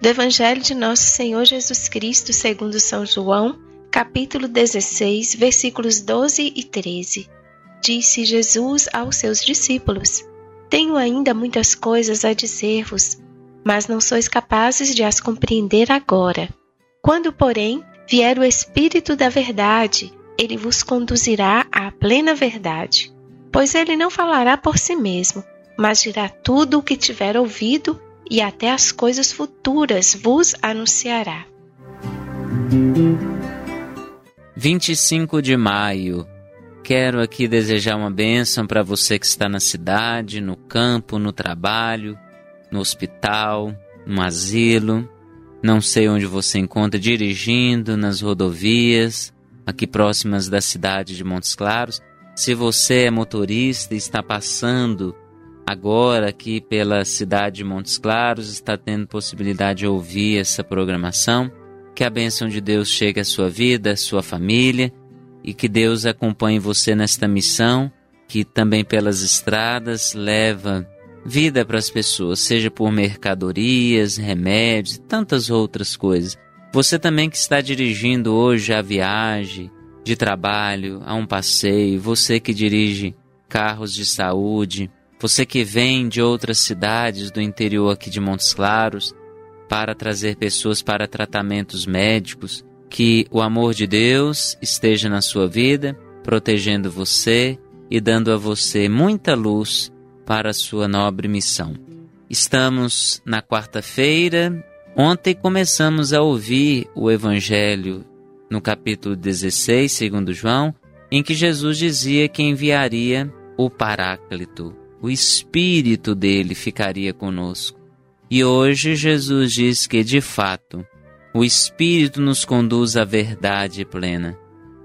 Do Evangelho de Nosso Senhor Jesus Cristo, segundo São João, capítulo 16, versículos 12 e 13. Disse Jesus aos seus discípulos: Tenho ainda muitas coisas a dizer-vos, mas não sois capazes de as compreender agora. Quando, porém, vier o Espírito da Verdade, ele vos conduzirá à plena verdade. Pois ele não falará por si mesmo, mas dirá tudo o que tiver ouvido e até as coisas futuras vos anunciará. 25 de maio. Quero aqui desejar uma bênção para você que está na cidade, no campo, no trabalho, no hospital, no asilo. Não sei onde você encontra dirigindo, nas rodovias, aqui próximas da cidade de Montes Claros. Se você é motorista e está passando agora aqui pela cidade de Montes Claros, está tendo possibilidade de ouvir essa programação, que a bênção de Deus chegue à sua vida, à sua família e que Deus acompanhe você nesta missão, que também pelas estradas leva vida para as pessoas, seja por mercadorias, remédios e tantas outras coisas. Você também que está dirigindo hoje a viagem de trabalho, a um passeio, você que dirige carros de saúde, você que vem de outras cidades do interior aqui de Montes Claros para trazer pessoas para tratamentos médicos, que o amor de Deus esteja na sua vida, protegendo você e dando a você muita luz para a sua nobre missão. Estamos na quarta-feira. Ontem começamos a ouvir o Evangelho no capítulo 16, segundo João, em que Jesus dizia que enviaria o Paráclito, o Espírito dele ficaria conosco. E hoje Jesus diz que, de fato, o Espírito nos conduz à verdade plena.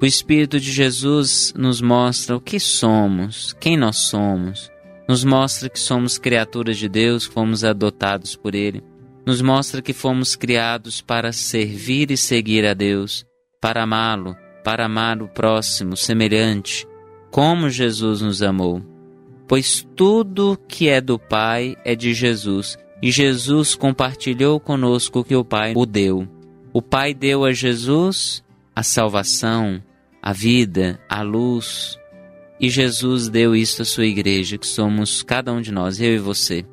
O Espírito de Jesus nos mostra o que somos, quem nós somos, nos mostra que somos criaturas de Deus, fomos adotados por Ele, nos mostra que fomos criados para servir e seguir a Deus, para amá-lo, para amar o próximo, semelhante, como Jesus nos amou. Pois tudo que é do Pai é de Jesus, e Jesus compartilhou conosco o que o Pai o deu. O Pai deu a Jesus a salvação, a vida, a luz, e Jesus deu isso à sua igreja, que somos cada um de nós, eu e você.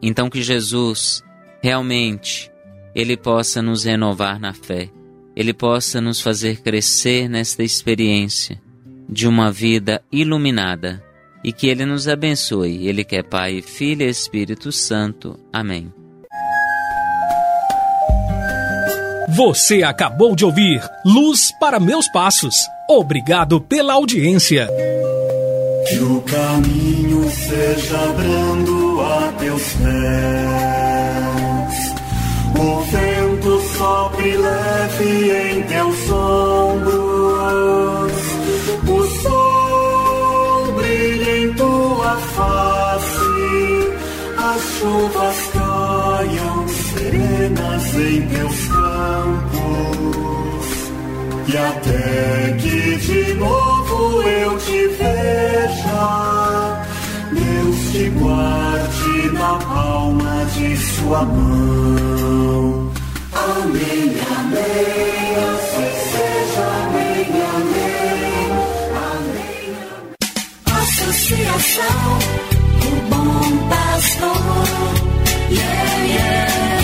Então que Jesus realmente ele possa nos renovar na fé, Ele possa nos fazer crescer nesta experiência de uma vida iluminada e que Ele nos abençoe. Ele que é Pai, Filho e Espírito Santo. Amém. Você acabou de ouvir Luz para Meus Passos. Obrigado pela audiência. Que o caminho seja brando a teus pés, o vento sopre leve em teus ombros, em teus campos. E até que de novo eu te veja, Deus te guarde na palma de sua mão. Amém, amém, assim seja, amém, amém, amém. Associação, o bom pastor, yeah, yeah.